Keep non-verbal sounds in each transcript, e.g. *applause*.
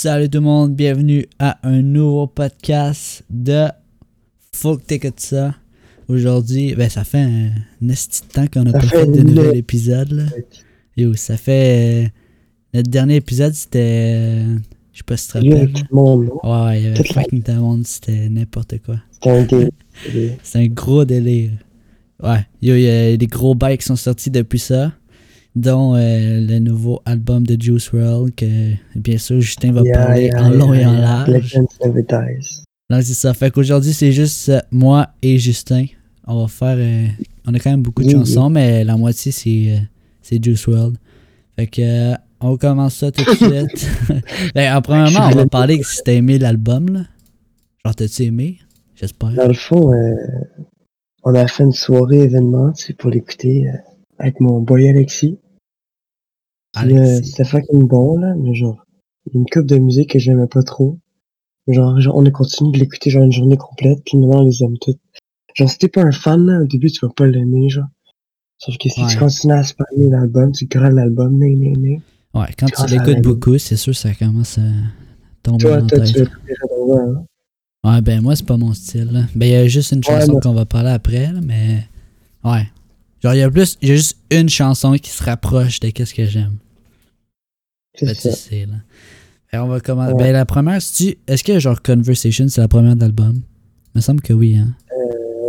Salut tout le monde, bienvenue à un nouveau podcast de Faut que t'écoutes ça. Aujourd'hui, ben ça fait un, de temps qu'on a pas fait fait de nouvel épisode. Là. Yo, ça fait. euh, notre dernier épisode, c'était. euh, Je sais pas si tu te Il y a rappelles. tout le monde, là. Ouais, il y avait fucking tout le monde, c'était n'importe quoi. C'était un délire. *laughs* Un gros délire. Ouais, yo, il y a des gros bails qui sont sortis depuis ça, dont euh, le nouveau album de Juice WRLD, que bien sûr Justin va Yeah, parler yeah, en long yeah, et en large. Non, c'est ça. Fait qu'aujourd'hui, c'est juste euh, moi et Justin. On va faire. euh, on a quand même beaucoup de chansons, mais la moitié, c'est c'est Juice WRLD. Fait que. on commence ça tout de *laughs* suite. *laughs* ben, en premièrement, on va parler que si t'as aimé l'album, là. Genre, t'as-tu aimé? J'espère. Dans le fond, euh, on a fait une soirée événement, sais, pour l'écouter euh, avec mon boy Alexis. Alexis. C'était fucking bon, là, mais genre, une coupe de musique que j'aimais pas trop. Genre, genre, on a continué de l'écouter genre une journée complète, puis maintenant on les aime toutes. Genre, si t'es pas un fan, là, au début, tu vas pas l'aimer, genre. Sauf que si Ouais. tu continues à spammer l'album, tu graves l'album, né, né, né. Ouais, quand tu l'écoutes beaucoup, c'est sûr que ça commence à tomber Toi, dans tu tête. le hein. Ouais, ben moi, c'est pas mon style. là. Ben, il y a juste une Ouais, chanson qu'on va parler après, là, mais. Ouais. Genre, il y a plus. Il y a juste une chanson qui se rapproche de qu'est-ce que j'aime. C'est tu ça. sais, là. Et on va commencer. Ouais. Ben, la première, si tu. Est-ce que, genre, Conversation, c'est la première d'album Il me semble que oui, hein.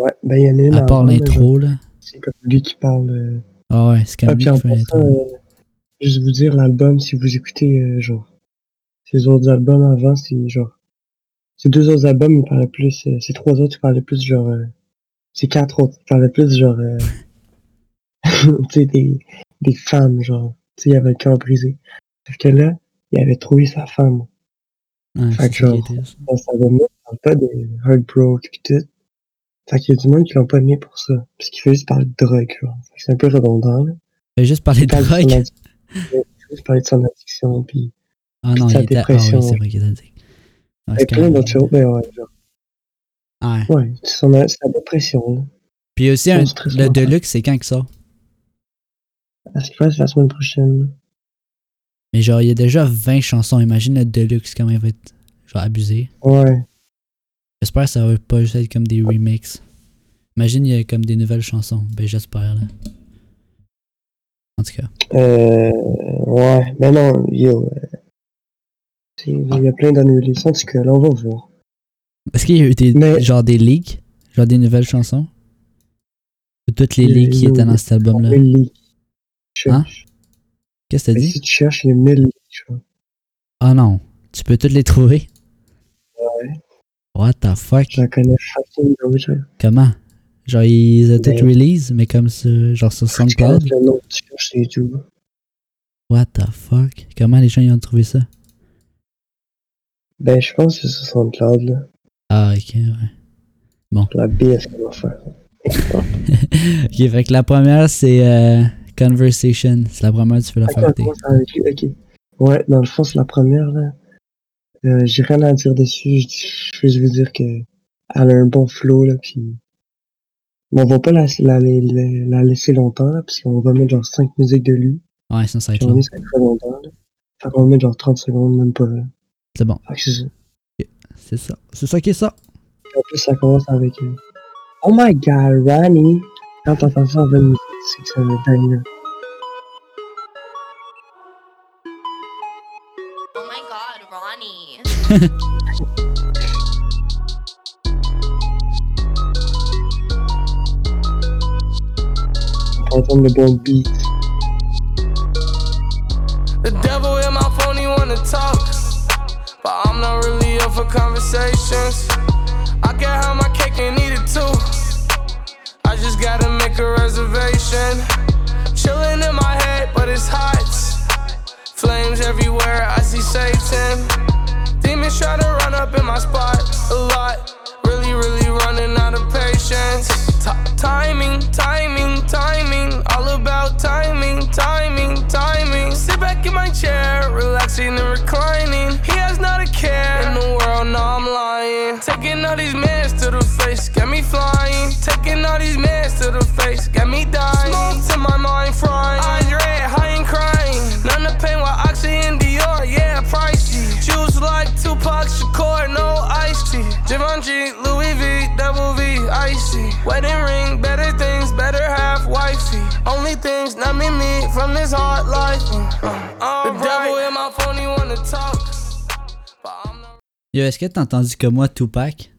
Ouais, ben il y en a une À part l'intro, là. C'est comme lui qui parle. euh, Ah ouais, c'est quand Ah, même puis lui qui fait euh, juste vous dire, l'album, si vous écoutez, euh, genre, ces autres albums avant, c'est genre, ces deux autres albums, ils parlaient plus, euh, ces trois autres, ils parlaient plus, genre, euh, ces quatre autres, ils parlaient plus, genre, euh, *laughs* *laughs* tu sais, des, des femmes, genre, tu sais, il y avait le cœur brisé. Sauf que là, il avait trouvé sa femme. Ouais, fait que genre, il pas de heartbroke pis tout. Fait qu'il y a du monde qui l'ont pas aimé pour ça. Parce qu'il fait juste parler de drogue, genre. Fait que C'est un peu redondant, là. Fais juste parler Il de de drogue. *laughs* il fait juste parler de son addiction, puis Ah non, de il sa était. Ah dépression. oui, c'est vrai qu'il dit. Ouais, Et plein d'autres choses, ben ouais, genre, Ouais. ouais, c'est sa dépression, là. Puis il aussi un, le. Deluxe, c'est quand que ça À ce qui passe la semaine prochaine? Mais genre, il y a déjà 20 chansons. Imagine le Deluxe, comment il va être genre abusé. Ouais. J'espère que ça va pas juste être comme des remixes. Imagine, il y a comme des nouvelles chansons. Ben, j'espère, là. En tout cas. Euh, ouais, mais non, yo, euh, il y a plein d'annulations, en tout cas, là, on va voir. Est-ce qu'il y a eu des, Mais- genre des leaks? Genre des nouvelles chansons? Ou toutes les leaks qui étaient dans cet album-là? Hein? Qu'est-ce que t'as dit? si tu cherches, mille leaks, genre. Ah non. Tu peux toutes les trouver? Ouais. What the fuck? J'en connais fucking d'autres, là. Comment? Genre, ils ont toutes release, mais comme ça, genre sur Tu SoundCloud? le nom, tu cherches YouTube. What the fuck? Comment les gens y ont trouvé ça? Ben, je pense que c'est sur SoundCloud, là. Ah, ok, ouais. La BS qu'on va faire. Ok, fait que la première, c'est euh, Conversation. C'est la première, tu peux la faire on. Ouais, dans le fond, c'est la première, là. Euh, j'ai rien à dire dessus. Je, je veux juste vous dire que elle a un bon flow, là, puis... On va pas la, la, la, la laisser longtemps, là, parce qu'on va mettre genre 5 musiques de lui. Ouais, sinon ça va être on long. met ça très longtemps, là. Fait qu'on va mettre genre 30 secondes, même pas. C'est bon. Que c'est ça. C'est ça. C'est ça qui est ça. En plus, ça commence avec euh, Oh my god, Ronnie! Quand t'entends ça en 20 minutes, c'est que c'est un banger. Oh my god, Ronnie. On peut entendre le bon beat. The devil in my phone, he wanna talk. But I'm not really up for conversations. I can have my cake and eat reservation. Chilling in my head, but it's hot. Flames everywhere, I see Satan. Demons try to run up in my spot a lot. Really, really running out of patience. Ti- timing, timing, timing. All about timing, timing, timing. Sit back in my chair, relaxing and reclining. He has not a care in the world, no, I'm lying. Taking all these flying. Taking all these mans to the face, got me dying. Smoke to my mind frying. Andre, high and crying. None of pain while Oxy and Dior, yeah, pricey. Juice Givenchy, Louis V, double V, icy. Wedding ring, better things, better half wifey. Only things not me, me from this hard life. Uh, the devil in my phone, he wanna talk. Yo, est-ce que t'as entendu comme moi Tupac?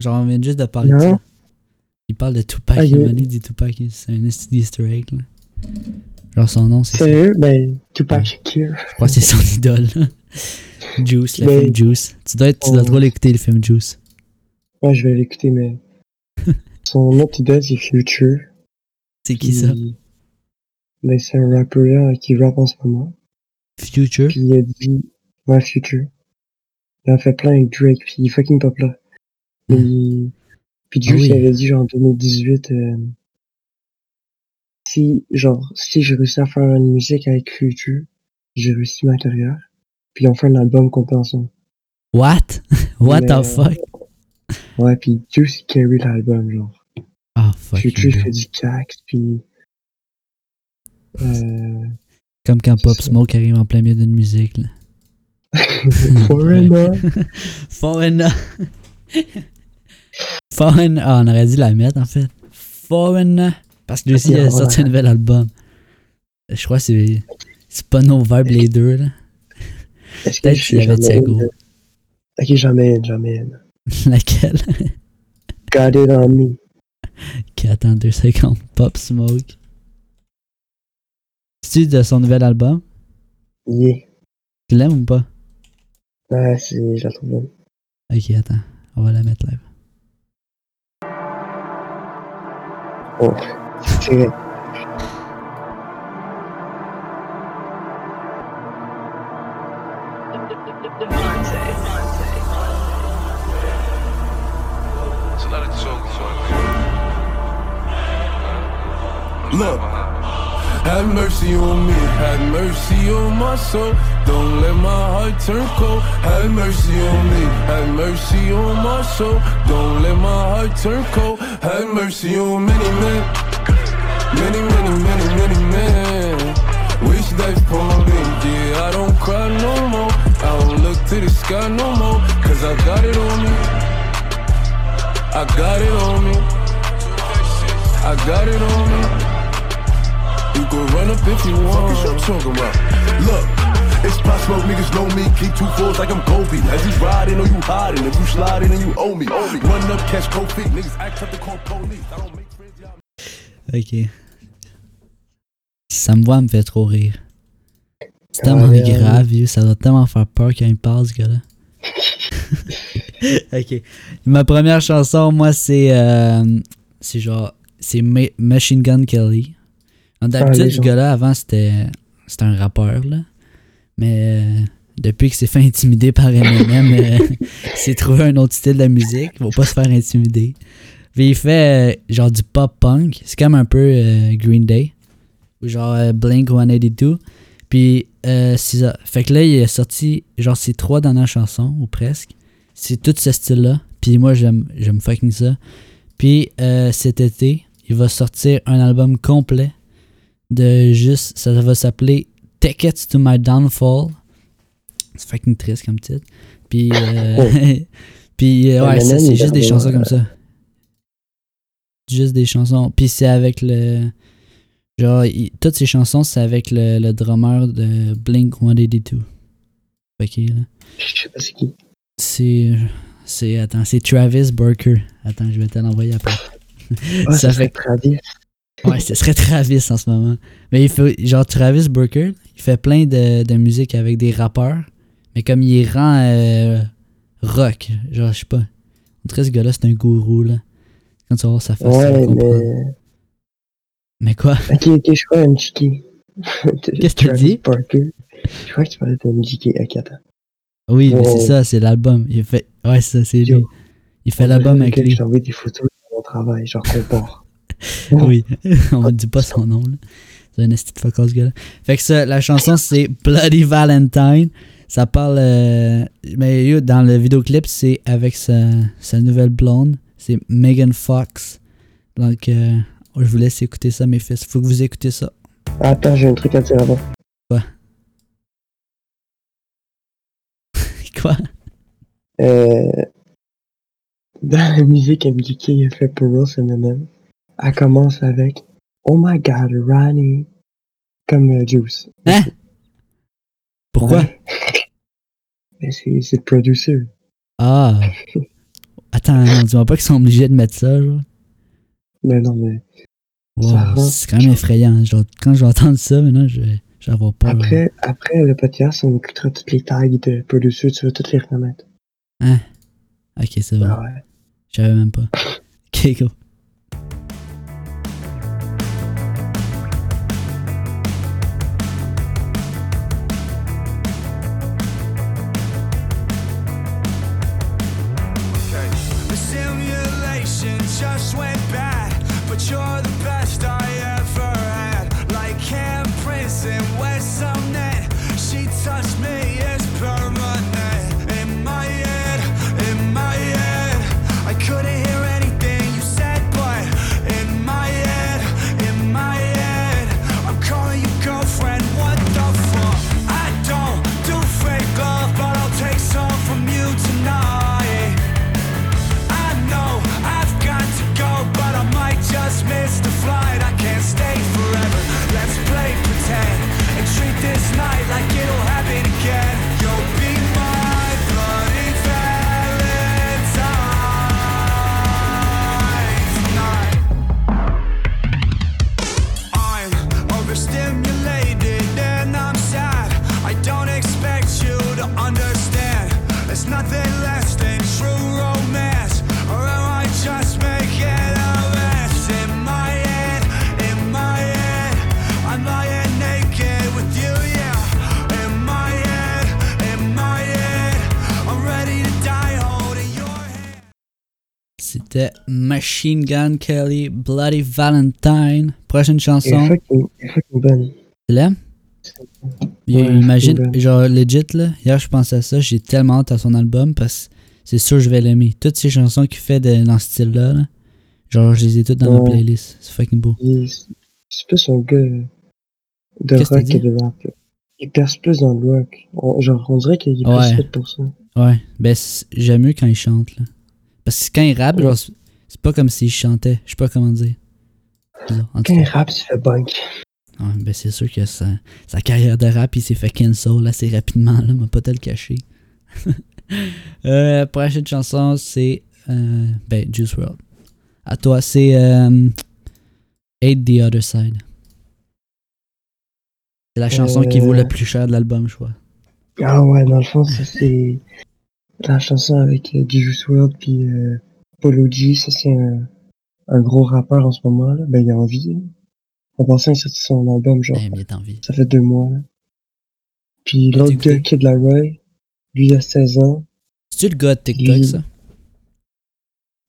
Genre, on vient juste de parler de Non. ça. Il parle de Tupac, il m'a dit Tupac, c'est un esti d'easter egg, là. Genre, son nom, c'est ça. Sérieux? Ben, Tupac Shakur. Je crois que c'est son *laughs* idole. Juice, le Mais- film Juice. Tu dois, être, tu dois trop l'écouter, le film Juice. Ouais, je vais l'écouter, mais. *laughs* Son autre idole, c'est Future. C'est qui ça? Ben, c'est un rappeur là, qui rappe en ce moment. Future? Puis il a dit, ouais, Future. Il en fait plein avec Drake, puis il est fucking pop là. Puis, puis Ah Juice, oui. il avait dit, genre, en 2018, euh, si, genre, si j'ai réussi à faire une musique avec Future, j'ai réussi ma carrière. Puis on fait un album complet ensemble. What? *laughs* What Mais, the euh, fuck? Ouais, puis Juice, il carry l'album, genre. Ah, fuck. Future, fait du cax, puis... Euh... Comme quand Pop ça. Smoke arrive en plein milieu d'une musique, là. *laughs* Foreigner. *laughs* Foreigner. Foreigner. Ah, on aurait dû la mettre, en fait. Foreigner. Parce que lui aussi, Ok, il a sorti un nouvel album. Je crois que c'est. C'est pas nos vibes les deux, là. Est-ce que Peut-être s'il y avait jamais Thiago. une- Ok, jamais une, jamais. *laughs* Laquelle? Got it on me. Qui attend deux secondes. Pop Smoke. C'est-tu de son nouvel album? Yeah. Tu l'aimes ou pas? Ouais, c'est, je la trouve bonne. Ok, attends. On va la mettre live. Look, have mercy on me, have mercy on my soul. Don't let my heart turn cold. Have mercy on me, have mercy on my soul. Don't let my heart turn cold. Have mercy on many men, many, many, many, many men. Wish that's pouring, yeah, I don't cry no more. I don't look to the sky no more, cause I got it on me. I got it on me. I got it on me. You can run up if you want. Fuck is talking about? Look, it's niggas know me. Keep two fours like I'm Kobe. As you riding or you hiding. If you sliding and you owe me. Run up, catch cold feet. Niggas act up to call police. I don't make friends, y'all. Ok. Ça me voit, me fait trop rire. C'est Ah, tellement ouais, grave, vieux. Ça doit tellement faire peur quand il parle, ce gars-là. *laughs* ok. Ma première chanson, moi, c'est. euh, c'est genre. C'est Ma- Machine Gun Kelly. D'habitude, les ce gars-là, avant, c'était. C'était un rappeur, là. Mais. euh, depuis qu'il s'est fait intimider par Eminem, euh, il *laughs* s'est trouvé un autre style de musique. Faut pas se faire intimider. Puis il fait euh, genre du pop-punk. C'est comme un peu euh, Green Day. Ou genre Blink 182. Puis c'est ça. Fait que là, il a sorti genre ses trois dernières chansons, ou presque. C'est tout ce style-là. Puis moi, j'aime, fucking ça. Puis cet été, il va sortir un album complet de juste. Ça va s'appeler Tickets to My Downfall. C'est fucking triste comme titre. Puis. euh, *laughs* puis euh, ouais, ça, c'est juste des chansons euh, comme ça. Juste des chansons. Puis c'est avec le. Genre, il- toutes ces chansons, c'est avec le, le drummer de Blink 182. Ok, là. Je sais pas c'est qui. C'est. C'est. Attends, c'est Travis Barker. Attends, je vais te l'envoyer après. Ah, Ça ça, fait Travis. Ouais, ce serait *laughs* Travis en ce moment. Mais il fait. Genre, Travis Barker, il fait plein de, de musique avec des rappeurs. Mais comme il rend euh, rock. Genre, je sais pas. En tout cas, ce gars-là, c'est un gourou, là. Quand tu vas voir sa face, Ouais, mais... Mais quoi? Ok, ok, je crois MJK. *laughs* Qu'est-ce que tu dis? Barker. Je crois que tu parlais de MJK. Attends. Oui, mais c'est ça, c'est l'album. Il fait. Ouais, c'est ça, c'est lui. Il fait l'album avec lui. Je t'envoie des photos de mon travail, genre compare. *laughs* Oui, *laughs* on ne dit pas son nom, là. C'est un esti de fuck all, ce gars-là. Fait que ça, la chanson, c'est Bloody Valentine. Ça parle. euh, mais dans le vidéoclip, c'est avec sa, sa nouvelle blonde. C'est Megan Fox. Donc, euh, je vous laisse écouter ça, mes fils. Faut que vous écoutez ça. Attends, j'ai un truc à dire avant. Quoi? *laughs* Euh, dans la musique MGK fait pour Ross Eminem, elle commence avec Oh my god, Ronnie. Comme euh, Juice. Hein? Pourquoi? Ouais. *laughs* Mais c'est c'est le producer. Ah. Attends, non, dis-moi pas qu'ils sont obligés de mettre ça, genre. Mais non, mais Wow, c'est quand même effrayant. Genre, quand je vais entendre ça, maintenant, je vais avoir peur. après, après le podcast, on écoutera toutes les tags de producer, tu vas toutes les reconnaître. Hein? Ok, c'est bon. Ah ouais. Je savais même pas. *laughs* Ok, go. Machine Gun Kelly, Bloody Valentine. Prochaine chanson. bonne. Tu l'aimes? Ouais, Imagine, bon. genre, legit, là. Hier, je pensais à ça. J'ai tellement hâte à son album parce que c'est sûr que je vais l'aimer. Toutes ces chansons qu'il fait de- dans ce style-là, là, genre, je les ai toutes dans ma Ouais. playlist. C'est fucking beau. C'est plus un gars de rock dit? de rap. Il perce plus dans le rock. On- genre, on dirait qu'il est Ouais. plus fait pour ça. Ouais. Ben, j'aime mieux quand il chante, là. Parce que quand il rappe, genre, c'est pas comme s'il chantait. Je sais pas comment dire. Quand rappe, il fait bunk. Ouais, ben c'est sûr que sa, sa carrière de rap, il s'est fait cancel assez rapidement, là, m'a pas te le cacher. *laughs* euh, prochaine chanson, c'est euh, ben, Juice WRLD. À toi, c'est euh, Hate the Other Side. C'est la chanson qui vaut Euh. le plus cher de l'album, je crois. Ah ouais, dans le fond, c'est la chanson avec euh, Juice WRLD puis euh, Polo G. Ça c'est un, un gros rappeur en ce moment. Là. Ben, il a envie. là. En passant, il sorti son album, genre, Ben, bien envie. ça fait deux mois. Là. Puis l'autre gars, Kid Laroi, lui, il a 16 ans. C'est-tu le gars de TikTok, Il- ça?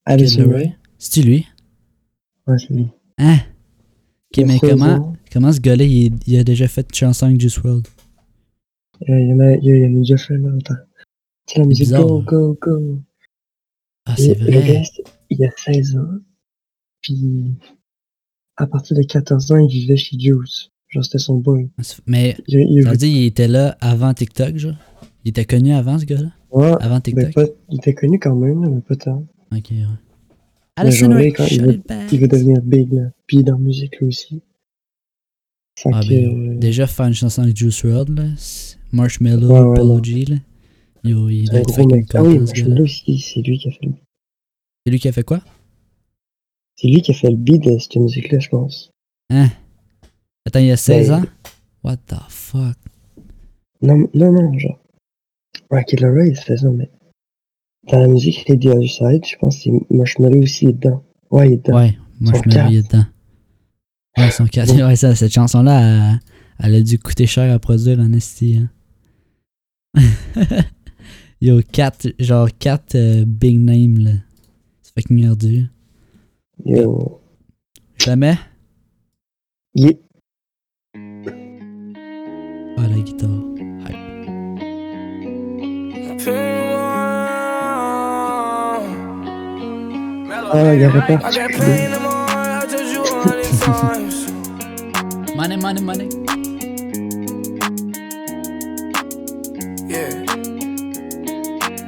Kid Laroi? C'est-tu lui? Ouais, c'est lui. Hein? Il Ok, mais 16 comment, comment ce gars-là, il, il a déjà fait une chanson avec Juice WRLD? Euh, il y en a, il y a, il en déjà fait. Attends. C'est la musique bizarre, Go, hein. Go, Go. Ah, c'est Le vrai. gars, il a 16 ans. Puis, à partir de 14 ans, il vivait chez Juice. Genre, c'était son boy. Mais Il, il, Ça veut dire qu'il était là avant TikTok, genre? Il était connu avant, ce gars-là? ouais, Avant ben, TikTok? pas, il était connu quand même, mais pas tant. Ok, ouais. Genre, Rick, quand il veut-. Il veut devenir big, là. Puis, dans la musique, lui aussi. Ah, que, ben, euh, déjà, faire une chanson avec Juice WRLD, là. c'est Marshmello, Ouais, ouais, Polo non. G, là. Il gros mec. Ah oui, c'est lui qui a fait le C'est lui qui a fait quoi? C'est lui qui a fait le de cette musique-là, je pense. Hein? Attends, il a 16 Ben, ans? What the fuck? Non, non, non, genre. Kid Laroi, il a 16 ans, mais. Dans la musique, il est The Other Side, je pense que c'est Marshmello aussi il est dedans. Ouais, il est dedans. Ouais, Marshmello, il est dedans. Ouais, son cas. *laughs* Ouais, ça, cette chanson-là, elle, elle a dû coûter cher à produire en esti, hein. *laughs* Yo, 4, genre 4 big names, là. C'est fucking ardu. Yo. Jamais? Il est- Ah, la guitare. Ah, il y a I réparti. got pain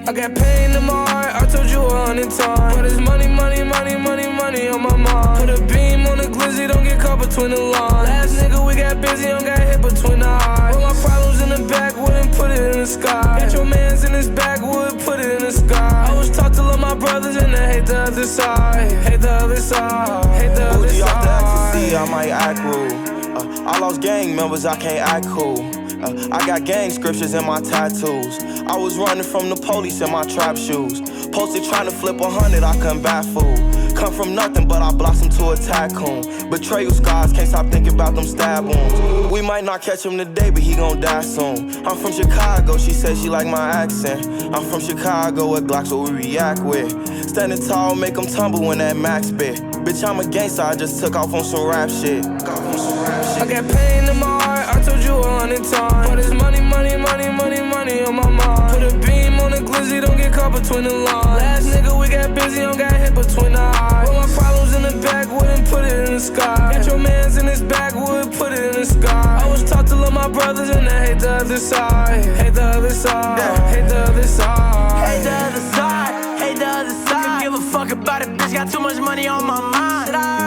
I got pain in my heart, I told you a hundred times. But it's money, money, money, money, money on my mind. Put a beam on the glizzy, don't get caught between the lines. Last nigga, we got busy, don't got hit between the eyes. Put my problems in the backwood and put it in the sky. Got your mans in his backwood, put it in the sky. I was taught to love my brothers and I hate the other side. Hate the other side. Hate the other Bougie off the ecstasy. I might act rude. Uh, I lost gang members, I can't act cool. Uh, I got gang scriptures in my tattoos. I was running from the police in my trap shoes. Posted trying to flip a hundred, I couldn't bat fool. Come from nothing, but I blossomed to a tycoon. Betrayal scars, can't stop thinking about them stab wounds. We might not catch him today, but he gon' die soon. I'm from Chicago, she said she like my accent. I'm from Chicago, with Glocks what we react with. Standing tall, make them tumble when that max bit. Bitch, I'm a gangster, I just took off on some rap shit. I got pain in my heart, I told you a hundred times. But it's money, money, money, money, money on my mind. Put a beam on the glizzy, don't get caught between the lines. Last nigga, we got busy, don't got hit between the eyes. Put my problems in the backwood and put it in the sky. Got your mans in his backwood, put it in the sky. I was taught to love my brothers and I hate the other side. Hate the other side. Hate the other side. Hate the other side, hate the other side. Give a fuck about it, bitch. Got too much money on my mind.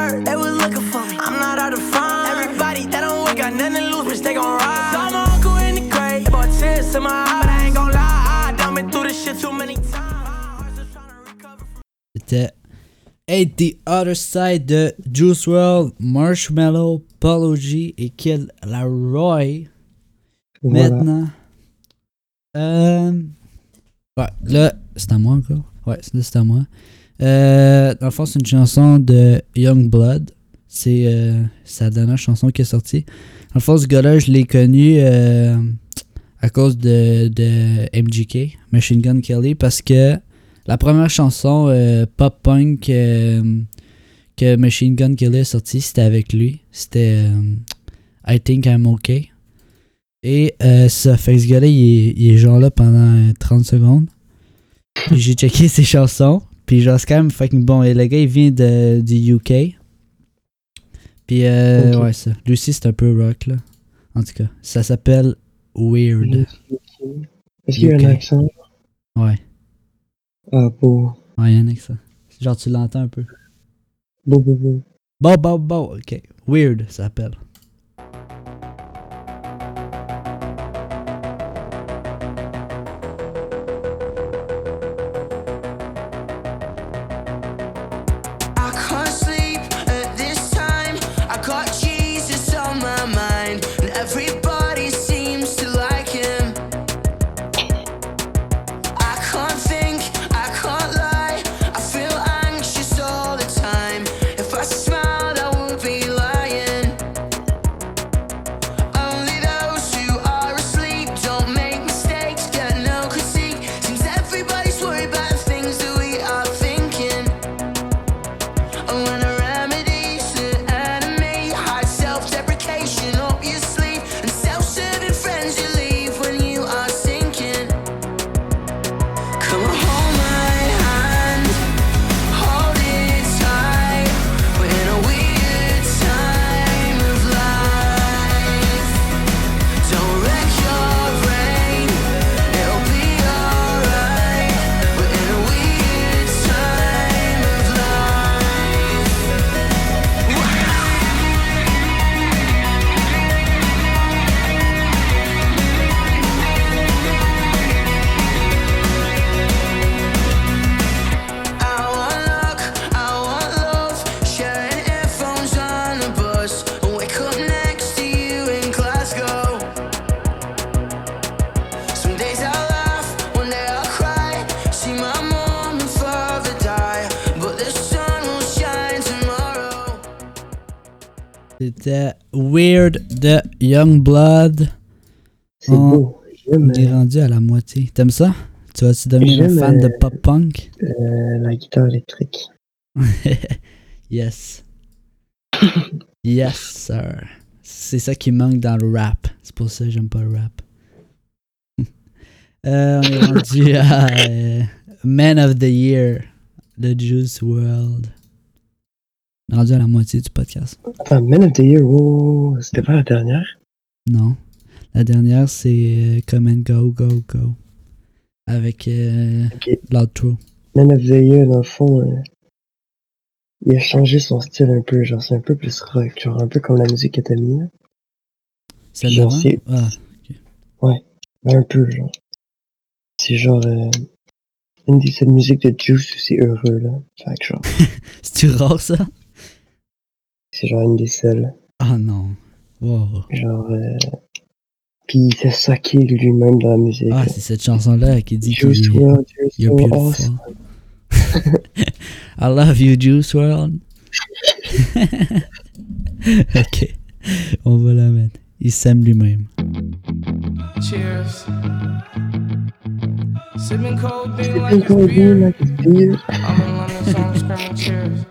C'était Hate the Other Side de Juice WRLD, Marshmallow, Polo G et Kill la Roy. Voilà. Maintenant. Euh, ouais, là, c'est à moi encore. Ouais, là, c'est à moi. Euh, dans le fond, c'est une chanson de Young Blood. C'est euh, sa dernière chanson qui est sortie. Dans le fond, ce gars-là, je l'ai connu euh, à cause de, de MGK, Machine Gun Kelly, parce que la première chanson euh, pop-punk euh, que Machine Gun Kelly a sortie, c'était avec lui. C'était euh, I Think I'm Okay. Et euh, ça fait ce gars-là, il est, il est genre là pendant euh, 30 secondes. J'ai checké ses chansons. Puis genre, c'est quand même fucking bon. Et le gars, il vient de, du UK. Puis euh, Ok. ouais, ça. Lui aussi, c'est un peu rock, là. En tout cas, ça s'appelle Weird. Est-ce qu'il y a un accent? Ouais. Ah, beau. Ouais, y'en a que ça. Genre, tu l'entends un peu. Beau, beau, beau. Bon, bon, bon, ok. Weird, ça s'appelle. De Young Blood. C'est Oh. beau. On est euh, rendu à la moitié. T'aimes ça? Tu vas-tu devenir un fan de euh, pop-punk? euh, la guitare électrique. *laughs* yes. yes, sir. C'est ça qui manque dans le rap. C'est pour ça que j'aime pas le rap. *laughs* Euh, on est rendu *laughs* à euh, Man of the Year de Juice World. On est rendu à la moitié du podcast. Attends, Man of the Year, oh, c'était pas la dernière? Non. La dernière, c'est euh, Come and Go, Go, Go. avec euh, Ok. l'outro. Man of the Year, dans le fond, euh, il a changé son style un peu, genre c'est un peu plus rock, genre un peu comme la musique que t'as mis, là. Celle Genre, d'avant? c'est- Ah, Un peu, genre. C'est genre, euh, une des cette musique de Juice où c'est heureux, là. Fait que genre, *laughs* c'est-tu rare ça? c'est genre une des celles. Ah non. Wow. Genre, euh, pis il s'est saqué lui-même dans la musique? Ah, c'est cette chanson-là qui dit Juice qu'il WRLD, you're You're awesome. beautiful. *laughs* I love you, Juice WRLD. *laughs* ok. On va la mettre. Il s'aime lui-même. Cheers. Sipping codeine beer. like it's beer. I'm in London, so I'm screaming cheers.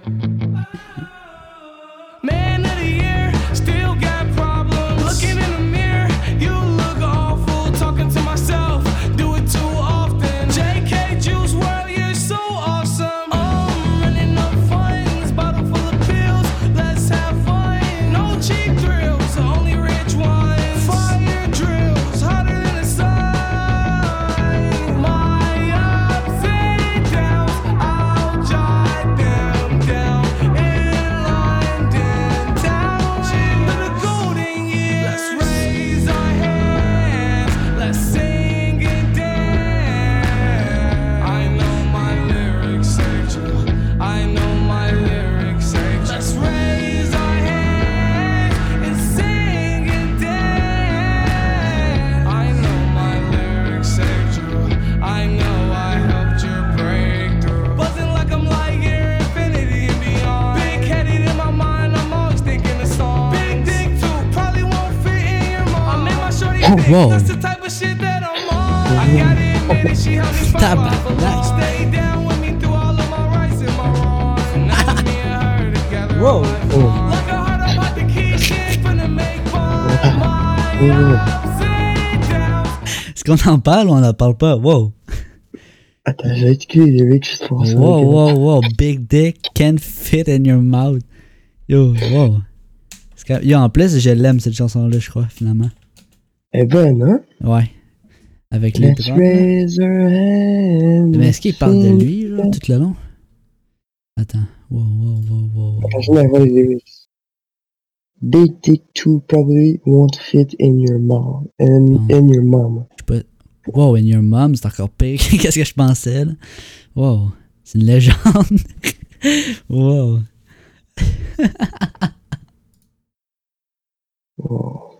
And downs. Est-ce qu'on en parle ou on en parle pas? Wow. Attends, j'ai juste pour ça. Wow, wow, wow. Big dick can't fit in your mouth. Yo, wow. Yo, en plus, je l'aime cette chanson-là, je crois, finalement. Est bonne, hein? Ouais. Avec les. Mais est-ce qu'il parle de lui, là, tout le long? Attends. Wow, wow, wow, wow. les lyrics. Big dick too probably won't fit in your mom. In, in your mom. Je peux... Wow, and your mom, c'est encore pire. *laughs* Qu'est-ce que je pensais, là? Wow. C'est une légende. *laughs* wow. Wow.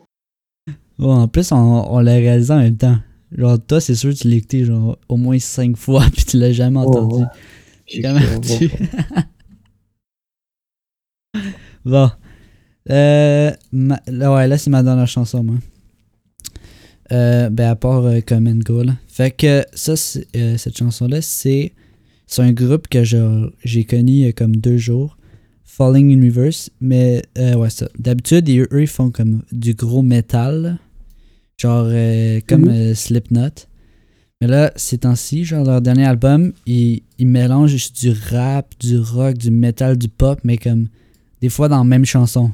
En plus, on, on l'a réalisé en même temps. Genre, toi, c'est sûr, tu l'as écouté genre, au moins cinq fois, *laughs* puis tu l'as jamais Oh, entendu. ouais. J'ai un bon tu-. *laughs* Bon. Euh, ma- là, ouais, là, c'est ma dernière chanson, moi. Euh, ben, à part euh, Come and Go, là. Fait que ça, euh, cette chanson-là, c'est c'est un groupe que j'ai connu il y a comme deux jours. Falling Universe. Mais, euh, ouais, ça. D'habitude, eux, ils font comme du gros métal. Genre, euh, comme Mhm. euh, Slipknot. Mais là, ces temps-ci, genre, leur dernier album, ils, ils mélangent juste du rap, du rock, du metal, du pop, mais comme des fois dans la même chanson.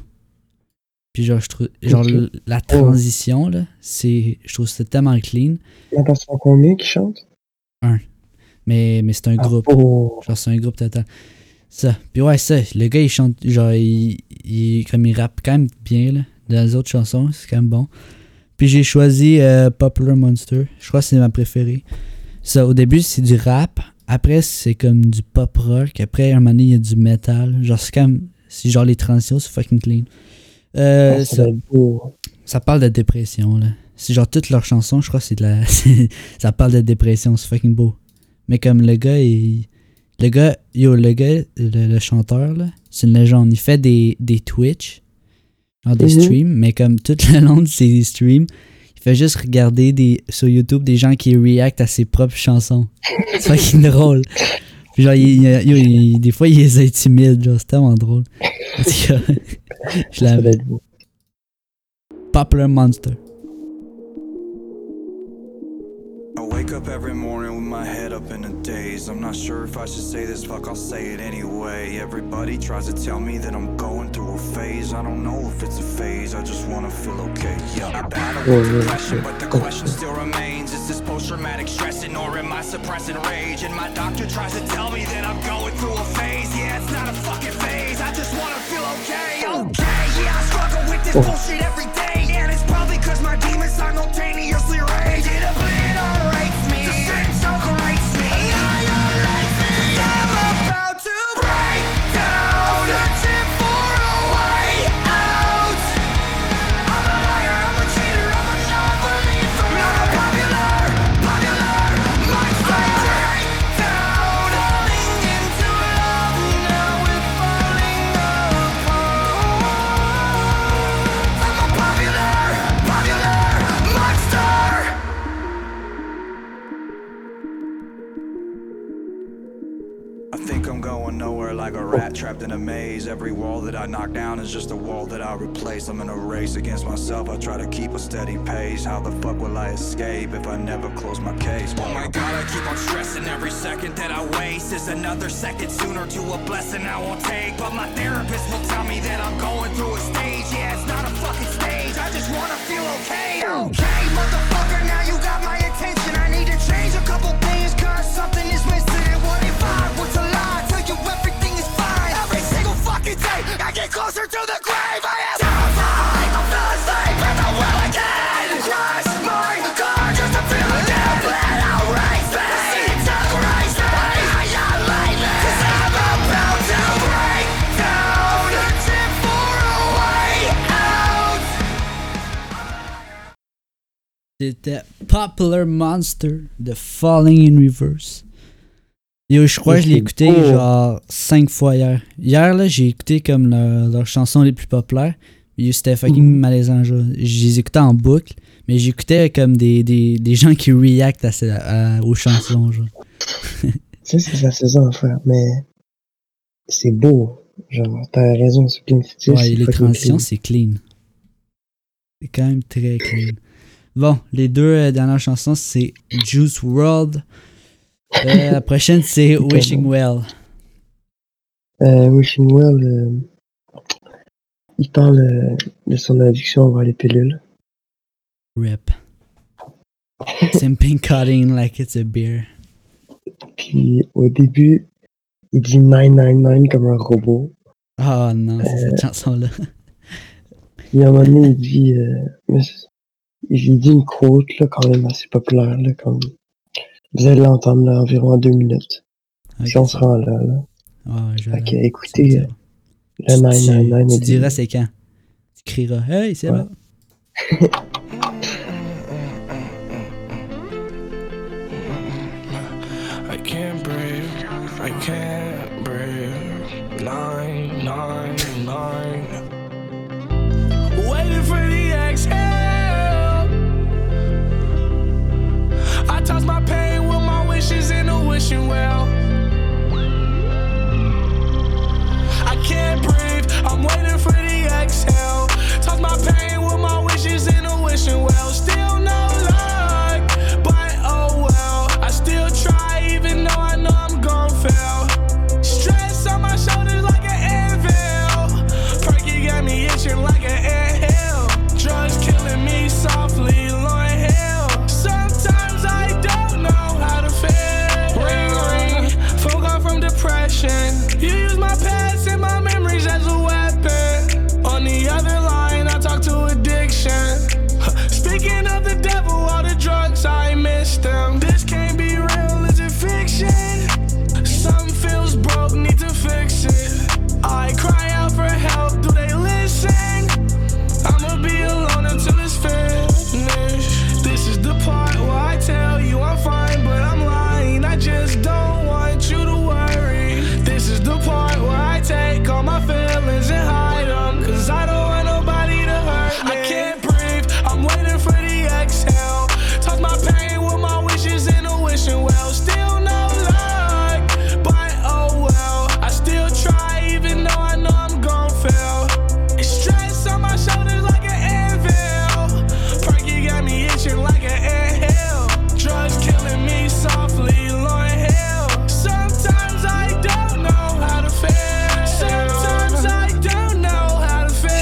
Puis genre, je trouve, genre la transition, là, c'est, je trouve c'est tellement clean. Là, parce qu'on combien qui chante? Mais, mais c'est un Ah, groupe. oh. Genre, c'est un groupe total. Ça. Puis ouais, ça. Le gars, il chante. Genre, il, il- comme il rappe quand même bien, là. Dans les autres chansons, c'est quand même bon. Puis j'ai choisi euh, Popular Monster. Je crois que c'est ma préférée. Ça, au début, c'est du rap. Après, c'est comme du pop rock. Après, un moment donné, il y a du metal. Genre, c'est comme. C'est genre les transitions, c'est fucking clean. Euh, Ah, ça beau. ça parle de dépression, là. C'est genre toutes leurs chansons, je crois, c'est de la. *laughs* ça parle de dépression, c'est fucking beau. Mais comme le gars, il. Le gars, yo, le gars, le, le chanteur, là, c'est une légende. Il fait des, des Twitch, genre des Mhm. streams, mais comme tout le long de ses streams, il fait juste regarder des, sur YouTube des gens qui react à ses propres chansons. C'est fucking drôle. Puis genre, il, il- des fois, il les intimide, genre, c'est tellement drôle. En tout cas, *laughs* je l'avais. Popular Monster. Wake up every morning with my head up in a daze. I'm not sure if I should say this, fuck, I'll say it anyway. Everybody tries to tell me that I'm going through a phase. I don't know if it's a phase, I just wanna feel okay. Yeah, I battle Oh, with depression, but the Oh, question still remains Is this post traumatic stressing or am I suppressing rage? And my doctor tries to tell me that I'm going through a phase. Yeah, it's not a fucking phase, I just wanna feel okay. Okay, yeah, I struggle with this Oh. bullshit every day. And it's probably cause my demons simultaneously rage. In a maze. Every wall that I knock down is just a wall that I replace. I'm in a race against myself. I try to keep a steady pace. How the fuck will I escape if I never close my case? Oh my god, I keep on stressing. Every second that I waste is another second sooner to a blessing I won't take. But my therapist will tell me that I'm going through a stage. Yeah, it's not a fucking stage. I just wanna feel okay. Okay, motherfucker, now you got my attention. I need to change a couple things, cause something is missing. Closer to the grave. I am terrified. I fell asleep I will again. My car just to feel again. Me. Me. Annihilate me. Cause I'm about to break down. Searching for a way out. C'était Popular Monster the Falling in Reverse. Yo, je crois que je l'ai écouté Oh. genre 5 fois hier. Hier, là, j'ai écouté comme leur- leurs chansons les plus populaires. C'était fucking Mhm. malaisant. Je les écoutais en boucle, mais j'écoutais comme des, des, des gens qui react à, aux chansons, genre. *laughs* Ça, c'est la saison à faire, mais c'est beau. Genre, t'as raison, c'est style, Ouais, les transitions, clean. c'est clean. C'est quand même très clean. Bon, les deux euh, dernières chansons, c'est Juice World. Euh, la prochaine, c'est Wishing Well. Euh, Wishing Well, euh, il parle de son addiction envers les pilules. Rip. Simping cutting like it's a beer. Puis au début, il dit 999 comme un robot. Oh non, c'est cette chanson-là. Puis à un moment donné, il dit, il dit une quote là, quand même assez populaire. Là, comme, vous allez l'entendre là, environ en deux minutes. Ok, Si on se rend là. là. Vais- écoutez, tu, le 999 tu au diras début. c'est quand. Tu crieras Hey, c'est Ouais. là. *laughs* wishing well.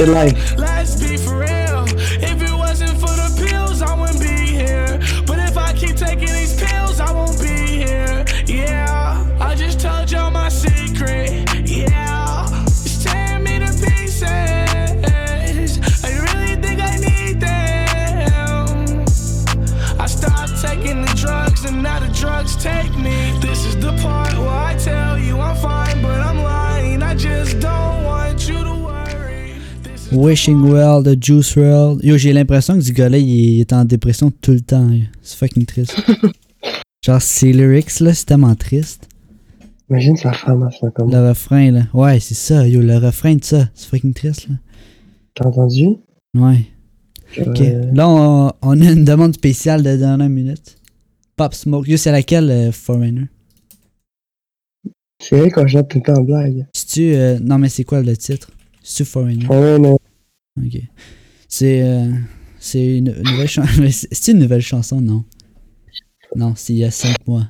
Live. Wishing Well de Juice WRLD. Yo, j'ai l'impression que ce gars-là, il est- en dépression tout le temps. C'est fucking triste. *laughs* Genre, ses lyrics, là, c'est tellement triste. Imagine sa femme à ça comme. Le refrain, là. Ouais, c'est ça, yo, le refrain de ça. C'est fucking triste, là. T'as entendu? Ouais. Ok. Euh, Là, on, on a une demande spéciale de dernière minute. Pop Smoke. Yo, c'est laquelle, euh, Foreigner? C'est vrai qu'on chante tout le temps en blague. C'est-tu. euh, non, mais c'est quoi le titre? C'est-tu Foreigner? Mais Ok. C'est. euh, c'est une, nouvelle chanson. *laughs* C'est une nouvelle chanson, non? Non, c'est il y a 5 mois.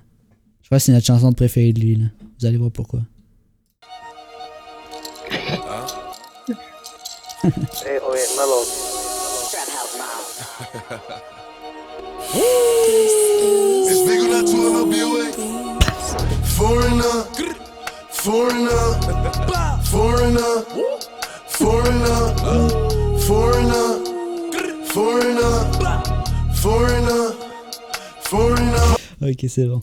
Je crois que c'est notre chanson préférée de lui, là. Vous allez voir pourquoi. It's Ok, c'est bon.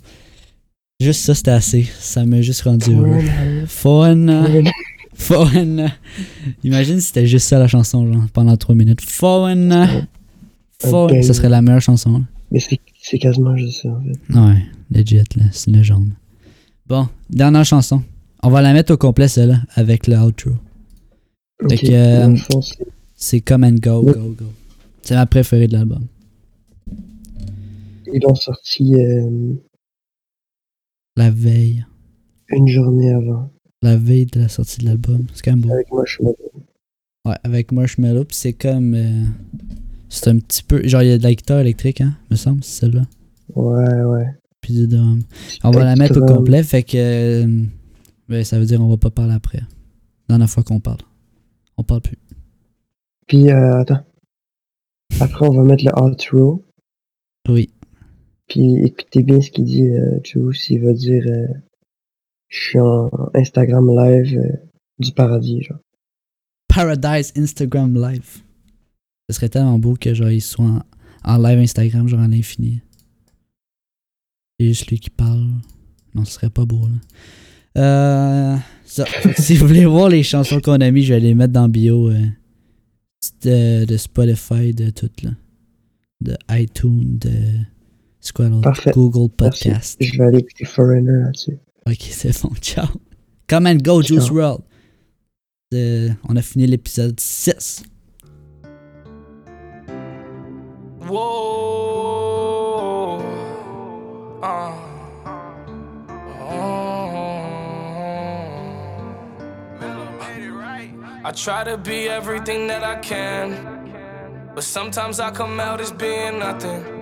Juste ça, c'était assez. Ça m'a juste rendu heureux. Foreigner. *laughs* Foreigner. Imagine si c'était juste ça la chanson, genre, pendant 3 minutes. Foreigner. Foreigner. Ok. Ça serait la meilleure chanson, là. Mais c'est quasiment juste ça, en fait. Ouais, legit, là. C'est une légende. Bon, dernière chanson. On va la mettre au complet, celle-là, avec le outro. Euh, c'est- C'est Come and Go. Go, Go. C'est ma préférée de l'album. Ils l'ont sorti euh, La veille. une journée avant. La veille de la sortie de l'album. C'est quand même beau. Avec là. Ouais, avec Marshmallow. Puis c'est comme. euh, c'est un petit peu. Genre, il y a de la guitare électrique, hein, me semble, c'est celle-là. Ouais, ouais. Puis du drum. On va la mettre au complet, fait que. euh, ben, ça veut dire on va pas parler après. Dernière fois qu'on parle. On parle plus. Puis, euh, attends. Après, on va mettre le outro. Oui. Puis, écoutez bien ce qu'il dit, euh, Juice. Il va dire euh, Je suis en Instagram live euh, du paradis, genre. Paradise Instagram Live. Ce serait tellement beau que genre il soit en, live Instagram, genre à l'infini. C'est juste lui qui parle. Non, ce serait pas beau là. Euh, si vous voulez voir les chansons qu'on a mis, je vais les mettre dans bio de, de Spotify, de tout là. De iTunes, de. C'est quoi l'autre? Parfait. Google Merci. Podcast. Je vais aller écouter Foreigner là-dessus. Ok, *laughs* c'est bon, ciao. Come and go, Juice Ciao. World. Euh, on a fini l'épisode 6. Whoa. Uh. I try to be everything that I can, but sometimes I come out as being nothing.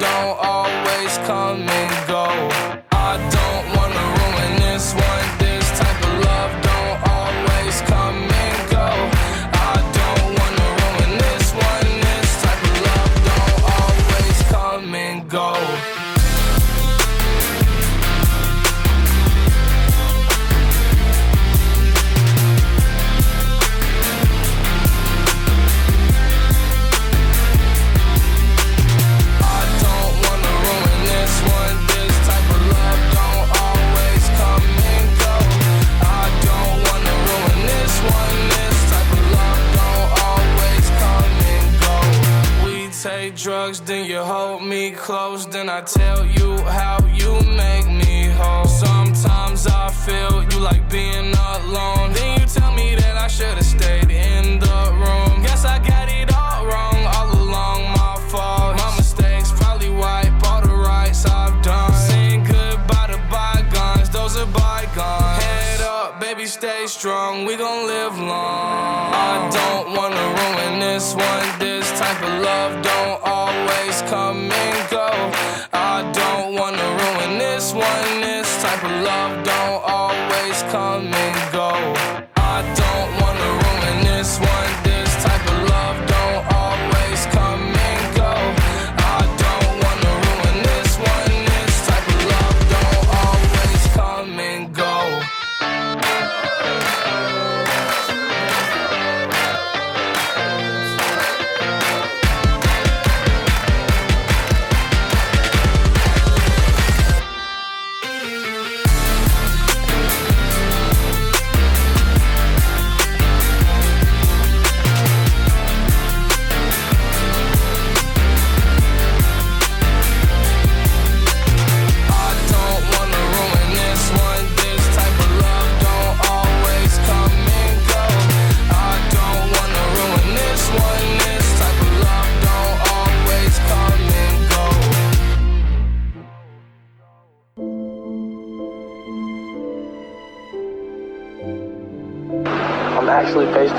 close, then I tell you how you make me whole. Sometimes I feel you like being alone. Then you tell me that I should've stayed in the room. Guess I got it all wrong, all along my fault. My mistakes probably wipe all the rights I've done. Saying goodbye to bygones, those are bygones. Head up, baby, stay strong. We gon' live long. I don't wanna ruin this one. This type of love don't come and go. I don't wanna ruin this one. This type of love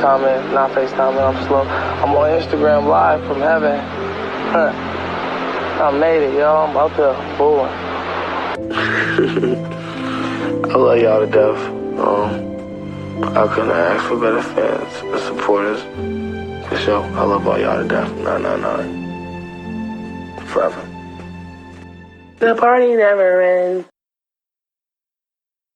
FaceTiming, not FaceTiming, I'm slow. I'm on Instagram live from heaven. Huh. I made it, y'all. I'm out there fooling. *laughs* I love y'all to death. Um, I couldn't ask for better fans and supporters. For sure. I love all y'all to death. 999. Forever. The party never ends.